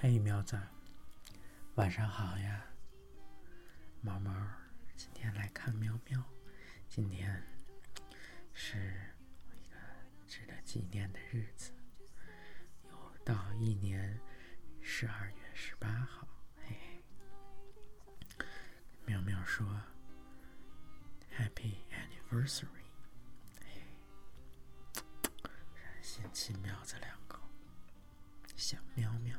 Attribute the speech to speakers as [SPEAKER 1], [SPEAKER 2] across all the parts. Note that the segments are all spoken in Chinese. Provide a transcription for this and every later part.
[SPEAKER 1] 嘿，苗子，晚上好呀！毛毛，今天来看喵喵。今天是一个值得纪念的日子，又到一年十二月十八号。嘿嘿，喵喵说：“Happy anniversary！” 嘿，先亲苗子两口，想喵喵。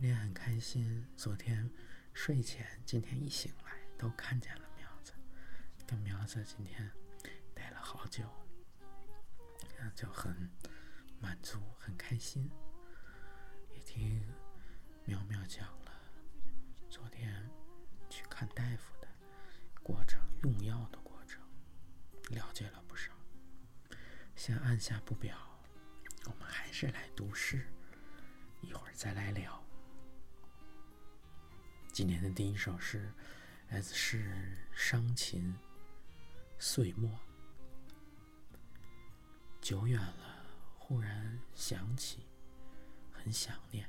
[SPEAKER 1] 今天很开心，昨天睡前，今天一醒来都看见了苗子，跟苗子今天待了好久，就很满足，很开心。也听苗苗讲了昨天去看大夫的过程，用药的过程，了解了不少。先按下不表，我们还是来读诗，一会儿再来聊。今年的第一首诗来自诗人伤琴岁末。久远了，忽然想起，很想念。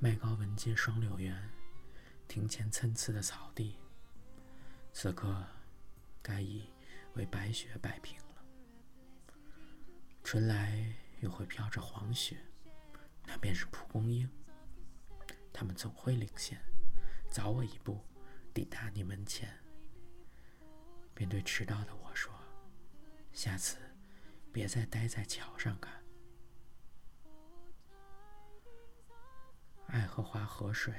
[SPEAKER 1] 麦高文街双柳园，庭前参差的草地，此刻该已为白雪摆平了。春来又会飘着黄雪，那便是蒲公英。他们总会领先，早我一步抵达你门前，便对迟到的我说：“下次别再待在桥上看。”爱荷华河水，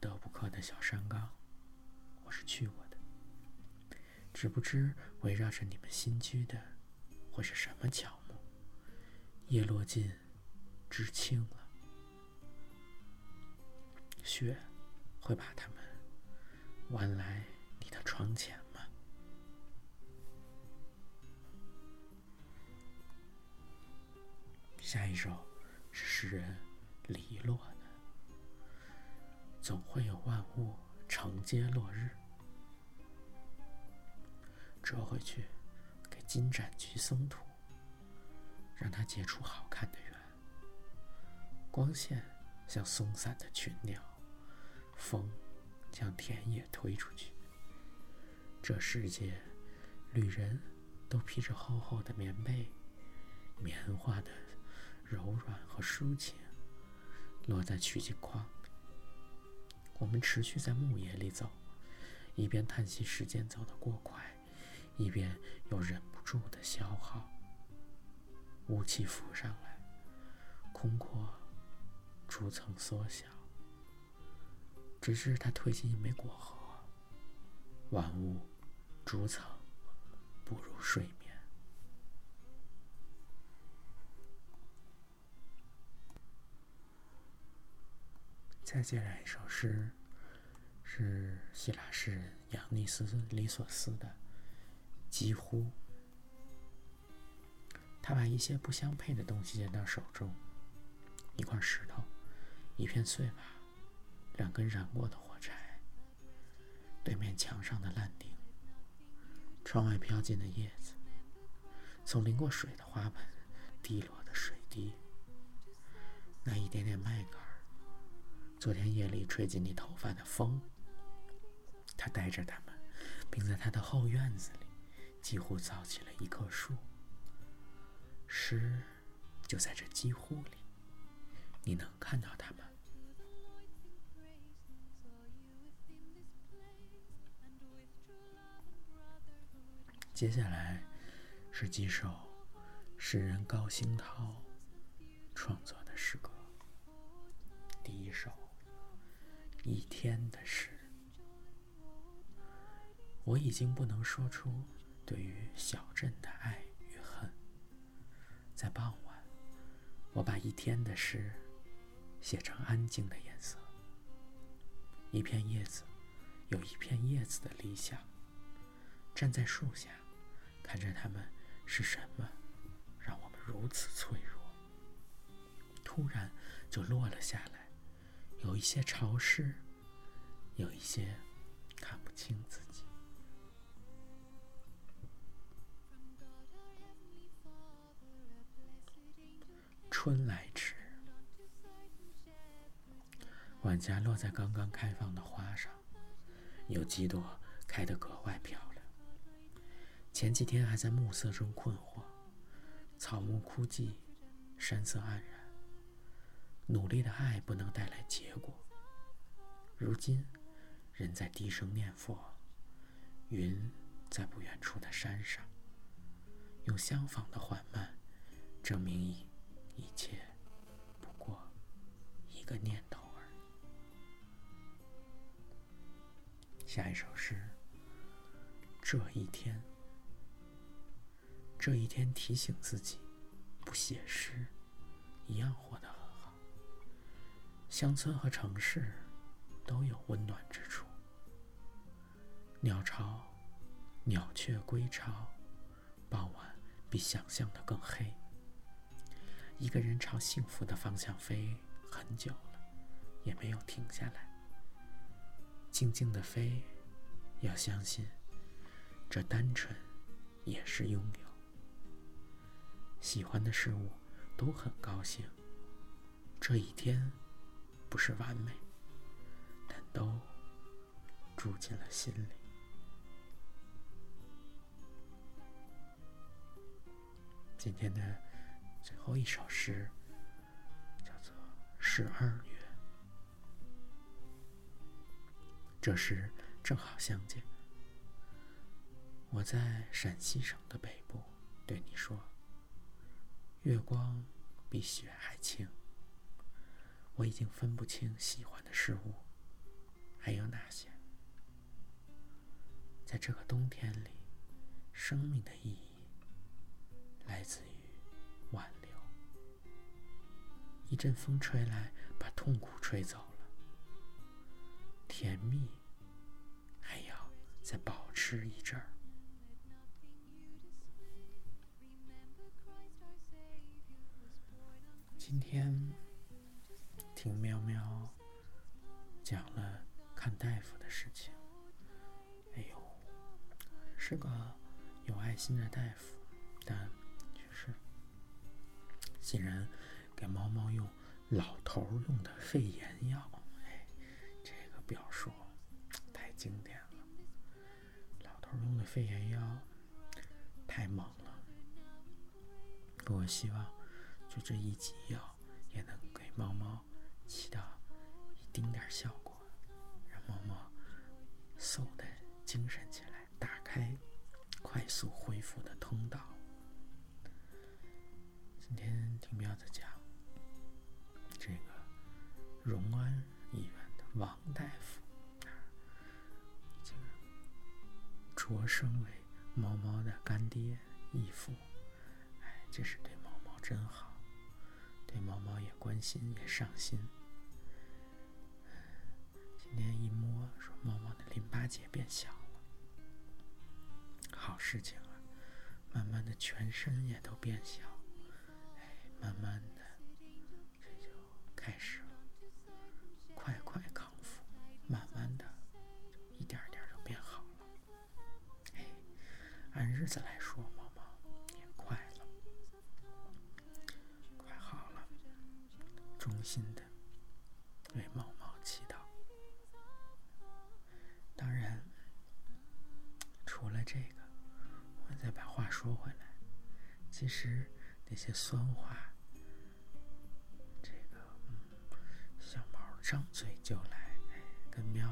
[SPEAKER 1] 德布克的小山岗，我是去过的，只不知围绕着你们新居的会是什么乔木。叶落尽，知青了。雪会把它们挽来你的窗前吗？下一首是诗人李洛的。总会有万物承接落日，折回去给金盏菊松土，让它结出好看的圆。光线像松散的群鸟。风将田野推出去。这世界，旅人都披着厚厚的棉被，棉花的柔软和抒情落在取景框。我们持续在牧野里走，一边叹息时间走得过快，一边又忍不住的消耗。雾气浮上来，空阔，逐层缩小。直至他推进一枚果核，万物逐层步入睡眠。再接来一首诗，是希腊诗人扬尼斯·里索斯的《几乎》。他把一些不相配的东西捡到手中：一块石头，一片碎瓦。两根燃过的火柴，对面墙上的烂钉，窗外飘进的叶子，从淋过水的花盆滴落的水滴，那一点点麦秆昨天夜里吹进你头发的风，他带着他们，并在他的后院子里几乎造起了一棵树。诗就在这几乎里，你能看到它们。接下来是几首诗人高兴涛创作的诗歌。第一首《一天的诗》，我已经不能说出对于小镇的爱与恨。在傍晚，我把一天的诗写成安静的颜色。一片叶子，有一片叶子的理想，站在树下。看着他们是什么，让我们如此脆弱。突然就落了下来，有一些潮湿，有一些看不清自己。春来迟，晚霞落在刚刚开放的花上，有几朵开得格外漂亮。前几天还在暮色中困惑，草木枯寂，山色黯然，努力的爱不能带来结果。如今，人在低声念佛，云在不远处的山上，用相仿的缓慢，证明一一切不过一个念头而已。下一首诗。这一天，这一天提醒自己，不写诗，一样活得很好。乡村和城市都有温暖之处。鸟巢，鸟雀归巢，傍晚比想象的更黑。一个人朝幸福的方向飞很久了，也没有停下来。静静的飞，要相信，这单纯也是拥有。喜欢的事物都很高兴。这一天不是完美，但都住进了心里。今天的最后一首诗叫做《十二月》。这时正好相见。我在陕西省的北部，对你说：“月光比雪还清。”我已经分不清喜欢的事物还有哪些。在这个冬天里，生命的意义来自于挽留。一阵风吹来，把痛苦吹走了。甜蜜，还要再保持一阵儿。今天听喵喵讲了看大夫的事情。哎呦，是个有爱心的大夫，但就是竟然给猫猫用老头用的肺炎药。哎，这个表述太经典了，老头用的肺炎药太猛了。我希望就这一剂药也能给猫猫起到一丁点效果，让猫猫嗖的精神起来，打开快速恢复的通道。今天听喵子讲这个荣安医院的。王大夫啊已经擢升为猫猫的干爹义父，哎，这是对猫猫真好，对猫猫也关心也上心。今天一摸，说猫猫的淋巴结变小了，好事情啊！慢慢的，全身也都变小，哎，慢慢的，这就开始了，快快康复，慢慢的一点点就变好了。按。日子来说，些酸话，这个嗯小猫张嘴就来，跟喵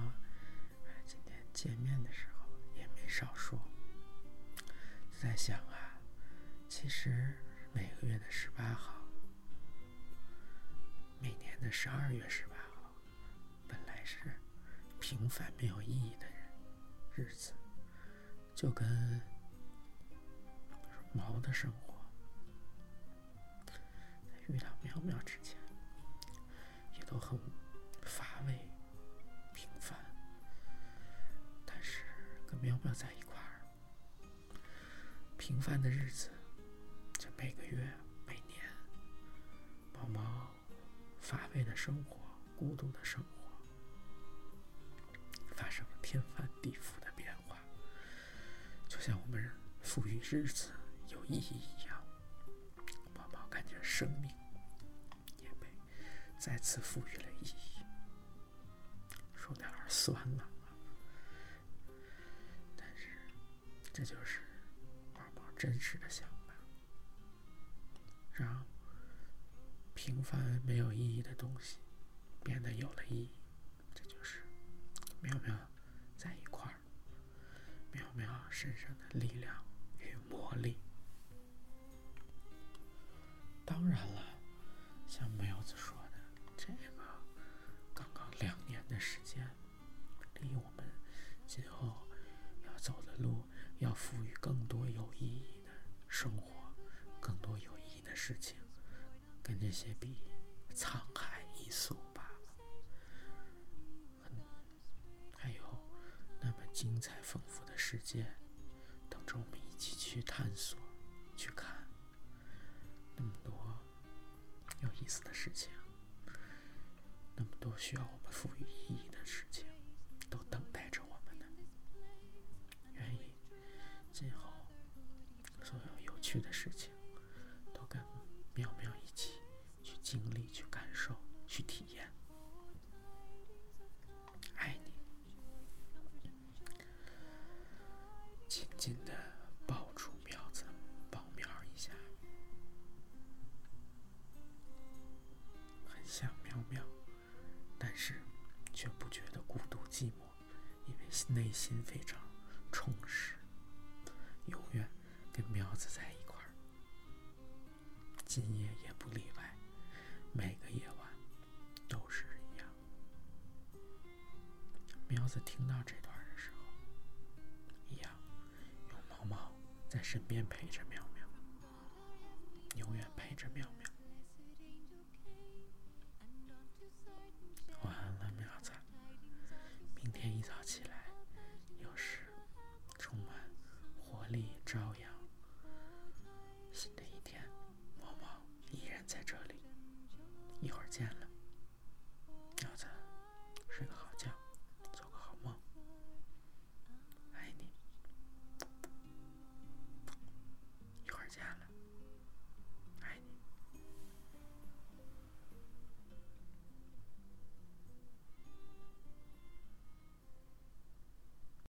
[SPEAKER 1] 今天见面的时候也没少说。在想啊，其实每个月的十八号，每年的十二月十八号，本来是平凡没有意义的日子，就跟毛的生活，遇到苗苗之前，也都很乏味、平凡，但是跟苗苗在一块儿。平凡的日子，这每个月、每年，毛毛乏味的生活、孤独的生活，发生了天翻地覆的变化，就像我们赋予日子有意义一样。生命也被再次赋予了意义。算了。但是，这就是毛毛真实的想法，让平凡没有意义的东西变得有了意义。这就是妙妙在一块儿，妙妙身上的力量与魔力。当然了，像苗子说事情，那么多需要我们赋予意义内心非常充实，永远跟苗子在一块儿。今夜也不例外，每个夜晚都是一样。苗子听到这段的时候，一样有毛毛在身边陪着苗苗，永远陪着苗苗。在这里一会儿见了。